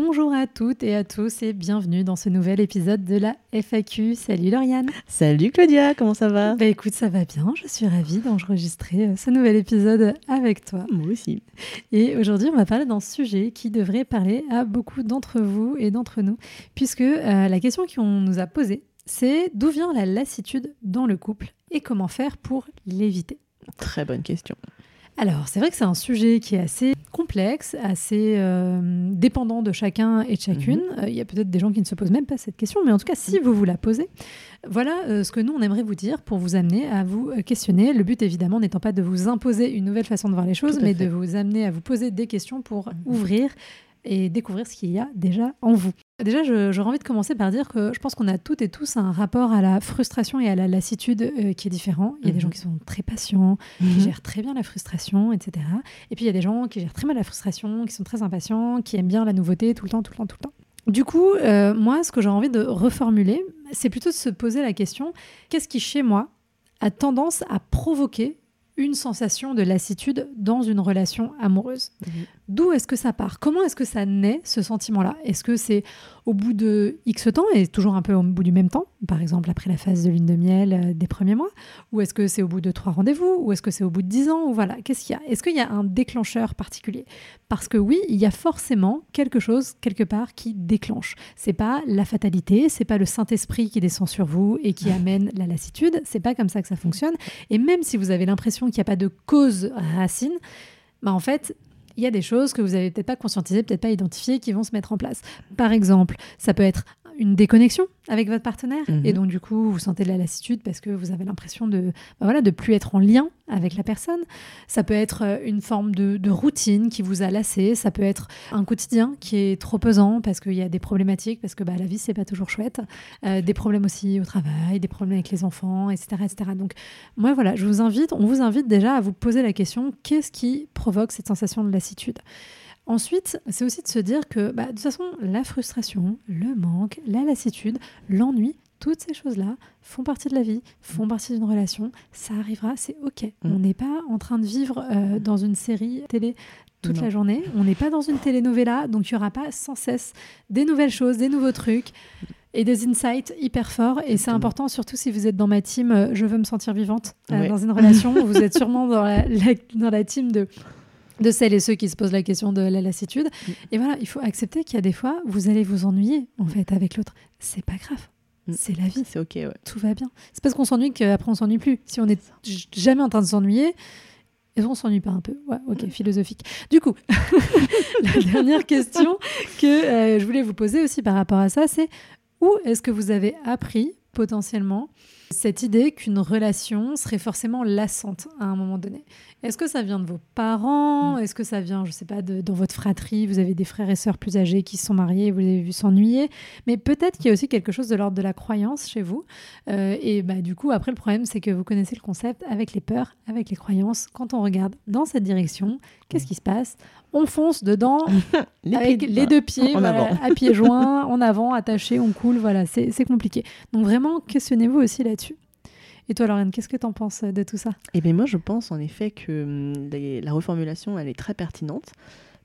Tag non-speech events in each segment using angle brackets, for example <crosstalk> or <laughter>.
Bonjour à toutes et à tous et bienvenue dans ce nouvel épisode de la FAQ. Salut Lauriane. Salut Claudia, comment ça va? Bah écoute, ça va bien. Je suis ravie d'enregistrer euh, ce nouvel épisode avec toi. Moi aussi. Et aujourd'hui, on va parler d'un sujet qui devrait parler à beaucoup d'entre vous et d'entre nous, puisque euh, la question qu'on nous a posée, c'est d'où vient la lassitude dans le couple et comment faire pour l'éviter? Très bonne question. Alors, c'est vrai que c'est un sujet qui est assez complexe, assez euh, dépendant de chacun et de chacune. Mhm. Euh, Il y a peut-être des gens qui ne se posent même pas cette question, mais en tout cas, si vous vous la posez, voilà euh, ce que nous, on aimerait vous dire pour vous amener à vous questionner. Le but, évidemment, n'étant pas de vous imposer une nouvelle façon de voir les choses, mais fait. de vous amener à vous poser des questions pour Mhm. ouvrir et découvrir ce qu'il y a déjà en vous. Déjà, j'aurais envie de commencer par dire que je pense qu'on a toutes et tous un rapport à la frustration et à la lassitude euh, qui est différent. Il y a des Mhm. gens qui sont très patients, qui gèrent très bien la frustration, etc. Et puis il y a des gens qui gèrent très mal la frustration, qui sont très impatients, qui aiment bien la nouveauté tout le temps, tout le temps, tout le temps. Du coup, euh, moi, ce que j'ai envie de reformuler, c'est plutôt de se poser la question qu'est-ce qui, chez moi, a tendance à provoquer une sensation de lassitude dans une relation amoureuse? Mhm. D'où est-ce que ça part? Comment est-ce que ça naît, ce sentiment-là? Est-ce que c'est au bout de X temps et toujours un peu au bout du même temps Par exemple, après la phase de lune de miel euh, des premiers mois? Ou est-ce que c'est au bout de trois rendez-vous? Ou est-ce que c'est au bout de dix ans? Ou voilà, qu'est-ce qu'il y a? Est-ce qu'il y a un déclencheur particulier? Parce que oui, il y a forcément quelque chose, quelque part, qui déclenche. C'est pas la fatalité, c'est pas le Saint-Esprit qui descend sur vous et qui <laughs> amène la lassitude. C'est pas comme ça que ça fonctionne. Et même si vous avez l'impression qu'il n'y a pas de cause racine, bah en fait, il y a des choses que vous avez peut-être pas conscientisées, peut-être pas identifiées, qui vont se mettre en place. Par exemple, ça peut être une déconnexion avec votre partenaire Mhm. et donc du coup vous sentez de la lassitude parce que vous avez l'impression de bah voilà de plus être en lien avec la personne. Ça peut être euh, une forme de, de routine qui vous a lassé. Ça peut être un quotidien qui est trop pesant parce qu'il y a des problématiques parce que bah, la vie c'est pas toujours chouette. Euh, des problèmes aussi au travail, des problèmes avec les enfants, etc., etc. Donc moi voilà, je vous invite, on vous invite déjà à vous poser la question qu'est-ce qui provoque cette sensation de lassitude? Ensuite, c'est aussi de se dire que bah, de toute façon, la frustration, le manque, la lassitude, l'ennui, toutes ces choses-là font partie de la vie, font partie d'une relation. Ça arrivera, c'est OK. Mm. On n'est pas en train de vivre euh, dans une série télé toute Non. la journée. On n'est pas dans une telenovela, donc il n'y aura pas sans cesse des nouvelles choses, des nouveaux trucs et des insights hyper forts. Et c'est important, surtout si vous êtes dans ma team euh, Je veux me sentir vivante euh, Ouais. dans une relation. <laughs> vous êtes sûrement dans la, la- dans la team de de celles et ceux qui se posent la question de la lassitude. Mm. Et voilà, il faut accepter qu'il y a des fois, vous allez vous ennuyer en fait avec l'autre. C'est pas grave. Mm. C'est la vie, C'est ok, ouais. tout va bien. C'est parce qu'on s'ennuie qu'après on s'ennuie plus. Si on est j- jamais en train de s'ennuyer, qu'on s'ennuie pas un peu Ouais, ok, philosophique. Du coup, <laughs> la dernière question que euh, je voulais vous poser aussi par rapport à ça, c'est où est-ce que vous avez appris potentiellement cette idée qu'une relation serait forcément lassante à un moment donné. Est-ce que ça vient de vos parents? Est-ce que ça vient, je sais pas, de, dans votre fratrie? Vous avez des frères et sœurs plus âgés qui se sont mariés, et vous les avez vus s'ennuyer. Mais peut-être qu'il y a aussi quelque chose de l'ordre de la croyance chez vous. Euh, et bah, du coup, après, le problème, c'est que vous connaissez le concept avec les peurs, avec les croyances. Quand on regarde dans cette direction, qu'est-ce qui se passe? On fonce dedans <laughs> Les avec les deux pieds, voilà, à pieds <laughs> joints, en avant, attachés, on coule, voilà, c'est c'est compliqué. Donc vraiment, questionnez-vous aussi là-dessus. Et toi, Laurent, qu'est-ce que tu en penses de tout ça? Et bien moi, je pense en effet que hum, la reformulation, elle est très pertinente,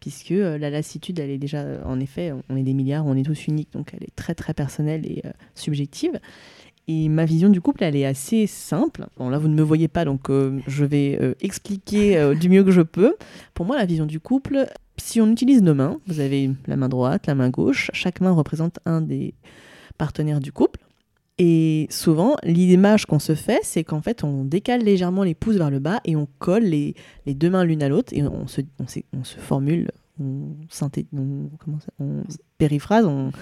puisque euh, la lassitude, elle est déjà, euh, en effet, on est des milliards, on est tous uniques, donc elle est très très personnelle et euh, subjective. Et ma vision du couple, elle est assez simple. Bon, là, vous ne me voyez pas, donc je vais expliquer du mieux que je peux. Pour moi, la vision du couple, si on utilise nos mains, vous avez la main droite, la main gauche, chaque main représente un des partenaires du couple. Et souvent, l'image qu'on se fait, c'est qu'en fait, on décale légèrement les pouces vers le bas et on colle les, deux mains l'une à l'autre et on se, formule on, ça, on périphrase, on,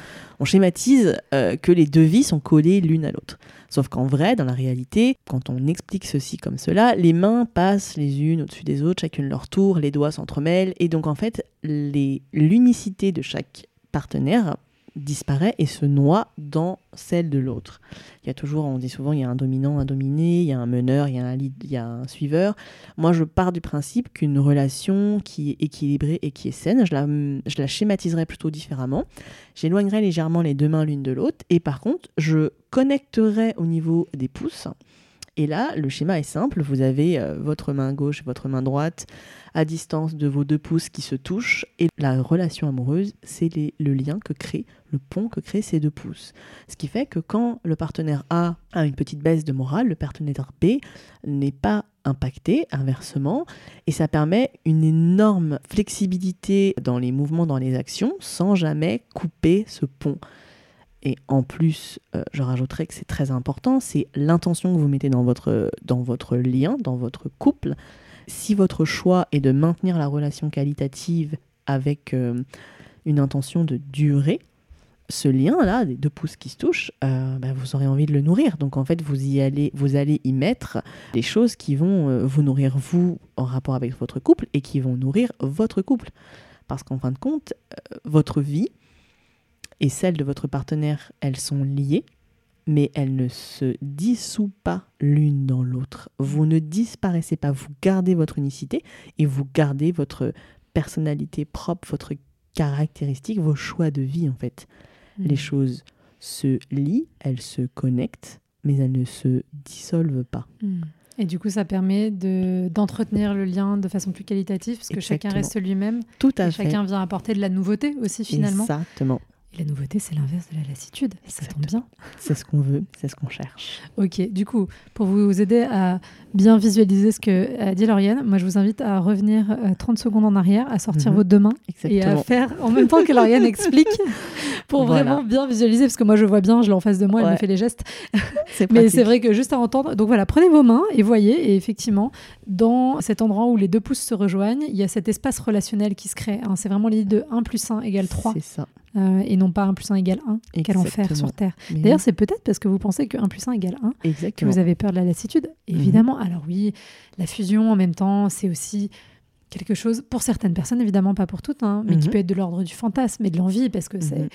schématise euh, que les deux vies sont collées l'une à l'autre. Sauf qu'en vrai, dans la réalité, quand on explique ceci comme cela, les mains passent les unes au-dessus des autres, chacune leur tour, les doigts s'entremêlent, et donc en fait, l'unicité de chaque partenaire disparaît et se noie dans celle de l'autre. Il y a toujours, on dit souvent, il y a un dominant, un dominé, il y a un meneur, il y a un, il y a un suiveur. Moi, je pars du principe qu'une relation qui est équilibrée et qui est saine, je la, je la schématiserai plutôt différemment. J'éloignerai légèrement les deux mains l'une de l'autre et par contre, je connecterai au niveau des pouces et là, le schéma est simple. Vous avez euh, votre main gauche et votre main droite à distance de vos deux pouces qui se touchent. Et la relation amoureuse, c'est le lien que crée, le pont que créent ces deux pouces. Ce qui fait que quand le partenaire A a une petite baisse de morale, le partenaire B n'est pas impacté, inversement, et ça permet une énorme flexibilité dans les mouvements, dans les actions, sans jamais couper ce pont. Et en plus, euh, je rajouterais que c'est très important, c'est l'intention que vous mettez dans votre, dans votre lien, dans votre couple. Si votre choix est de maintenir la relation qualitative avec euh, une intention de durer, ce lien-là, des deux pouces qui se touchent, euh, bah, vous aurez envie de le nourrir. Donc en fait, vous, y allez, vous allez y mettre des choses qui vont vous nourrir vous en rapport avec votre couple et qui vont nourrir votre couple. Parce qu'en fin de compte, votre vie, et celles de votre partenaire, elles sont liées, mais elles ne se dissouent pas l'une dans l'autre. Vous ne disparaissez pas, vous gardez votre unicité et vous gardez votre personnalité propre, votre caractéristique, vos choix de vie en fait. Hmm. Les choses se lient, elles se connectent, mais elles ne se dissolvent pas. Hmm. Et du coup, ça permet d'entretenir le lien de façon plus qualitative, parce que chacun reste lui-même. Tout à fait. Chacun vient apporter de la nouveauté aussi, finalement. Exactement. Et la nouveauté, c'est l'inverse de la lassitude. Ça tombe bien. C'est ce qu'on veut, c'est ce qu'on cherche. Ok, du coup, pour vous aider à bien visualiser ce que a dit Lauriane, moi je vous invite à revenir 30 euh, secondes en arrière, à sortir mhm. vos deux mains et à faire en même temps que Lauriane <laughs> explique pour vraiment bien visualiser. Parce que moi je vois bien, je l'ai en face de moi, elle me fait les gestes. <laughs> Mais c'est vrai que juste à entendre. Donc voilà, prenez vos mains et voyez. Et effectivement, dans cet endroit où les deux pouces se rejoignent, il y a cet espace relationnel qui se crée. Hein. C'est vraiment l'idée de 1 plus 1 égale 3. C'est ça. Euh, et non pas 1 plus 1 égale 1. Quel enfer sur Terre. D'ailleurs, c'est peut-être parce que vous pensez que 1 plus 1 égale 1 que vous avez peur de la lassitude. Mhm. Évidemment, alors oui, la fusion en même temps, c'est aussi quelque chose, pour certaines personnes, évidemment pas pour toutes, hein, mais qui mhm. peut être de l'ordre du fantasme et de l'envie, parce que c'est... Mhm.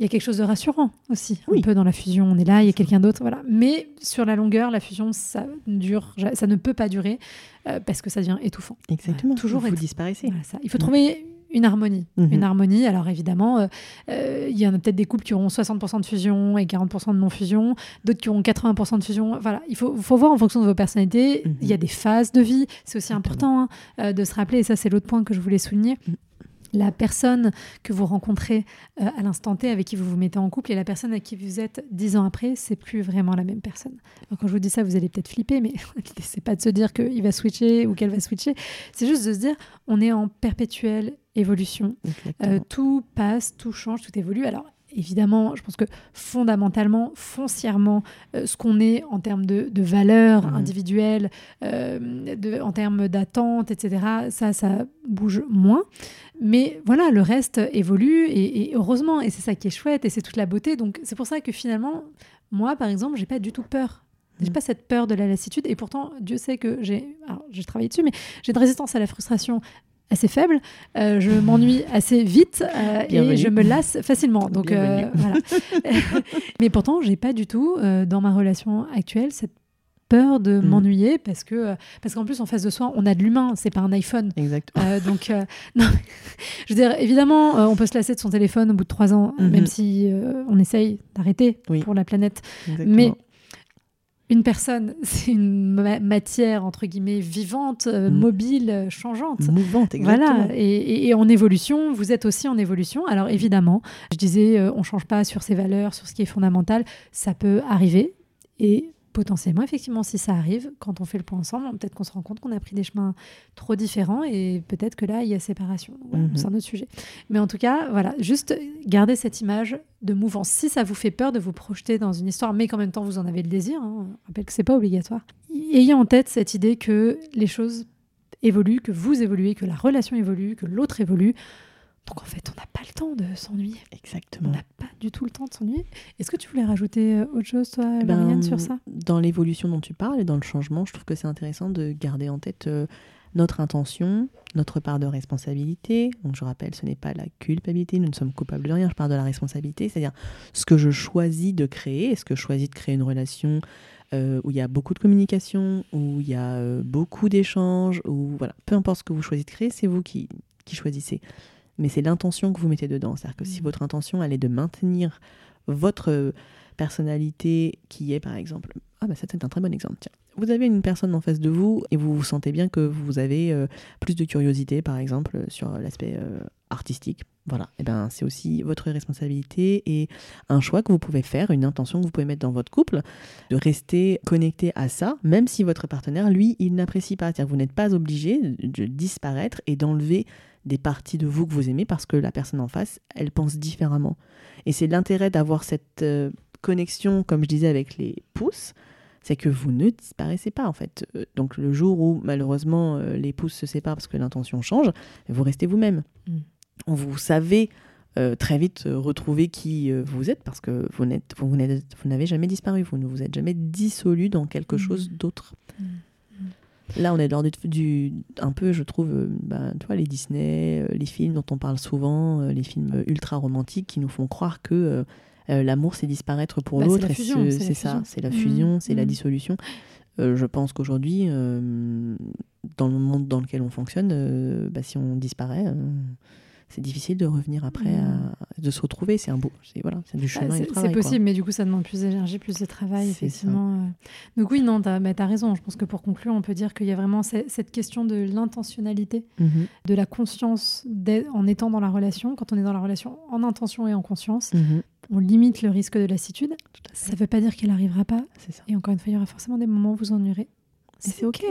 Il y a quelque chose de rassurant aussi, un peu dans la fusion. On est là, il y a quelqu'un d'autre, voilà. Mais sur la longueur, la fusion, ça dure, ça ne peut pas durer euh, parce que ça devient étouffant. Exactement. toujours. Vous disparaissez. ça. Il faut trouver une harmonie. Mhm. Une harmonie. Alors évidemment, euh, euh, il y en a peut-être des couples qui auront 60% de fusion et 40% de non-fusion, d'autres qui auront 80% de fusion. Voilà, il faut, faut, voir en fonction de vos personnalités. Mhm. Il y a des phases de vie. C'est aussi important hein, euh, de se rappeler, et ça c'est l'autre point que je voulais souligner. Mhm la personne que vous rencontrez euh, à l'instant T, avec qui vous vous mettez en couple, et la personne avec qui vous êtes dix ans après, c'est plus vraiment la même personne. quand je vous dis ça, vous allez peut-être flipper, mais <laughs> c'est pas de se dire qu'il va switcher ou qu'elle va switcher. C'est juste de se dire, on est en perpétuelle évolution. Euh, tout passe, tout change, tout évolue. Alors, évidemment, je pense que fondamentalement, foncièrement, euh, ce qu'on est en termes de, valeurs mmh. individuelles, euh, en termes d'attente, etc., ça, ça bouge moins. Mais voilà, le reste évolue et, heureusement, et c'est ça qui est chouette et c'est toute la beauté. Donc c'est pour ça que finalement, moi, par exemple, j'ai pas du tout peur j'ai mmh. pas cette peur de la lassitude et pourtant Dieu sait que j'ai j'ai travaillé dessus mais j'ai une résistance à la frustration assez faible, euh, je m'ennuie assez vite euh, et je me lasse facilement. Donc euh, <laughs> voilà. <laughs> Mais pourtant, j'ai pas du tout dans ma relation actuelle cette peur de mm. m'ennuyer parce que parce qu'en plus en face de soi on a de l'humain c'est pas un iPhone exactement donc <laughs> non je veux dire évidemment on peut se lasser de son téléphone au bout de trois ans mm-hmm. même si on essaye d'arrêter pour la planète mais une personne, <laughs> c'est une matière entre guillemets vivante, euh, mm. mobile, changeante. Mouvante, exactement. Voilà, et, en évolution, vous êtes aussi en évolution. Alors évidemment, je disais, euh, on change pas sur ses valeurs, sur ce qui est fondamental. Ça peut arriver. Et potentiellement, effectivement, si ça arrive, quand on fait le point ensemble, peut-être qu'on se rend compte qu'on a pris des chemins trop différents et peut-être que là, il y a séparation. Mhm. C'est un autre sujet. Mais en tout cas, voilà, juste garder cette image de mouvance. Si ça vous fait peur de vous projeter dans une histoire, mais qu'en même temps, vous en avez le désir, hein, je rappelle que c'est pas obligatoire, ayez en tête cette idée que les choses évoluent, que vous évoluez, que la relation évolue, que l'autre évolue. Donc en fait, on n'a pas le temps de s'ennuyer. On Exactement. n'a pas du tout le temps de s'ennuyer. Est-ce que tu voulais rajouter euh, autre chose, toi, Ben, Marianne, sur ça? Dans l'évolution dont tu parles et dans le changement, je trouve que c'est intéressant de garder en tête euh, notre intention, notre part de responsabilité. Donc je rappelle, ce n'est pas la culpabilité, nous ne sommes coupables de rien, je parle de la responsabilité, c'est-à-dire ce que je choisis de créer. Est-ce que je choisis de créer une relation euh, où il y a beaucoup de communication, où il y a euh, beaucoup d'échanges, ou voilà, peu importe ce que vous choisissez de créer, c'est vous qui, qui choisissez. Mais c'est l'intention que vous mettez dedans. C'est-à-dire que si Mhm. votre intention, elle est de maintenir votre euh, personnalité qui est, par exemple, ah bah ça c'est un très bon exemple. Tiens, vous avez une personne en face de vous et vous vous sentez bien que vous avez euh, plus de curiosité, par exemple, sur l'aspect euh, artistique. Voilà, et ben c'est aussi votre responsabilité et un choix que vous pouvez faire, une intention que vous pouvez mettre dans votre couple, de rester connecté à ça, même si votre partenaire, lui, il n'apprécie pas. C'est-à-dire que vous n'êtes pas obligé de disparaître et d'enlever des parties de vous que vous aimez parce que la personne en face, elle pense différemment. Et c'est l'intérêt d'avoir cette euh, connexion, comme je disais, avec les pouces, c'est que vous ne disparaissez pas en fait. Euh, Donc le jour où malheureusement euh, les pouces se séparent parce que l'intention change, vous restez vous-même. Mm. Vous savez euh, très vite retrouver qui vous êtes parce que vous n'êtes- vous n'êtes- vous n'avez jamais disparu, vous ne vous êtes jamais dissolu dans quelque Mm. chose d'autre. Mm. Là, on est dans du, du- un peu, je trouve, euh, bah, tu vois, les Disney, euh, les films dont on parle souvent, euh, les films ultra romantiques qui nous font croire que euh, l'amour c'est disparaître pour Bah, l'autre. ce- c'est ça, c'est la fusion, c'est la mm. dissolution. Euh, je pense qu'aujourd'hui, euh, dans le monde dans lequel on fonctionne, bah, si on disparaît, c'est difficile de revenir après, Mm. à- de se retrouver. C'est un beau, c'est voilà, c'est du Bah, chemin c'est quoi. possible, mais du coup, ça demande plus d'énergie, plus de travail, C'est ça. effectivement. euh. Donc oui, non, tu as, raison. Je pense que pour conclure, on peut dire qu'il y a vraiment ce- cette question de l'intentionnalité, Mhm, de la conscience en étant dans la relation. Quand on est dans la relation en intention et en conscience, mhm, on limite le risque de lassitude. Ça ne veut pas dire qu'elle n'arrivera pas. ça. Et encore une fois, il y aura forcément des moments où vous ennuierez. C'est ok.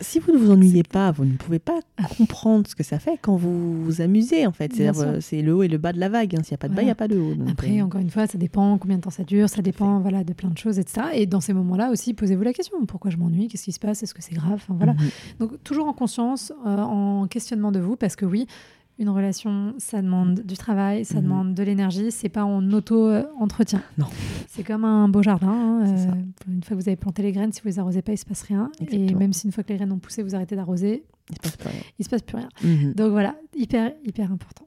Si vous ne vous ennuyez pas, vous ne pouvez pas comprendre ce que ça fait quand vous vous amusez, en fait. Euh, C'est le haut et le bas de la vague. hein. S'il n'y a pas de bas, il n'y a pas de haut. Donc, Après, euh, encore une fois, ça dépend combien de temps ça dure, ça dépend voilà, de plein de choses, etc. Et dans ces moments-là aussi, posez-vous la question pourquoi je m'ennuie Qu'est-ce qui se passe Est-ce que c'est grave Enfin, voilà. mhm. Donc, toujours en conscience, euh, en questionnement de vous, parce que oui, une relation, ça demande du travail, ça Mhm. demande de l'énergie, c'est pas en auto-entretien. Non. C'est comme un beau jardin. hein, euh, une fois que vous avez planté les graines, si vous les arrosez pas, il se passe rien. Et Exactement. même si une fois que les graines ont poussé, vous arrêtez d'arroser, Il se passe pas rien. il se passe plus rien. Mhm. Donc voilà, hyper, hyper important.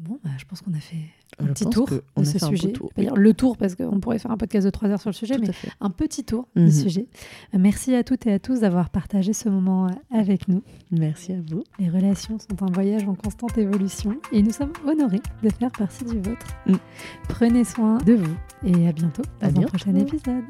Bon, bah, je pense qu'on a fait un Je petit tour de on a ce fait un beau sujet. tour, le tour parce qu'on pourrait faire un podcast de trois heures sur le sujet, Tout mais un petit tour Mhm. du sujet. Merci à toutes et à tous d'avoir partagé ce moment avec nous. Merci à vous. Les relations sont un voyage en constante évolution et nous sommes honorés de faire partie du vôtre. Mm. Prenez soin de vous et à bientôt dans un prochain épisode.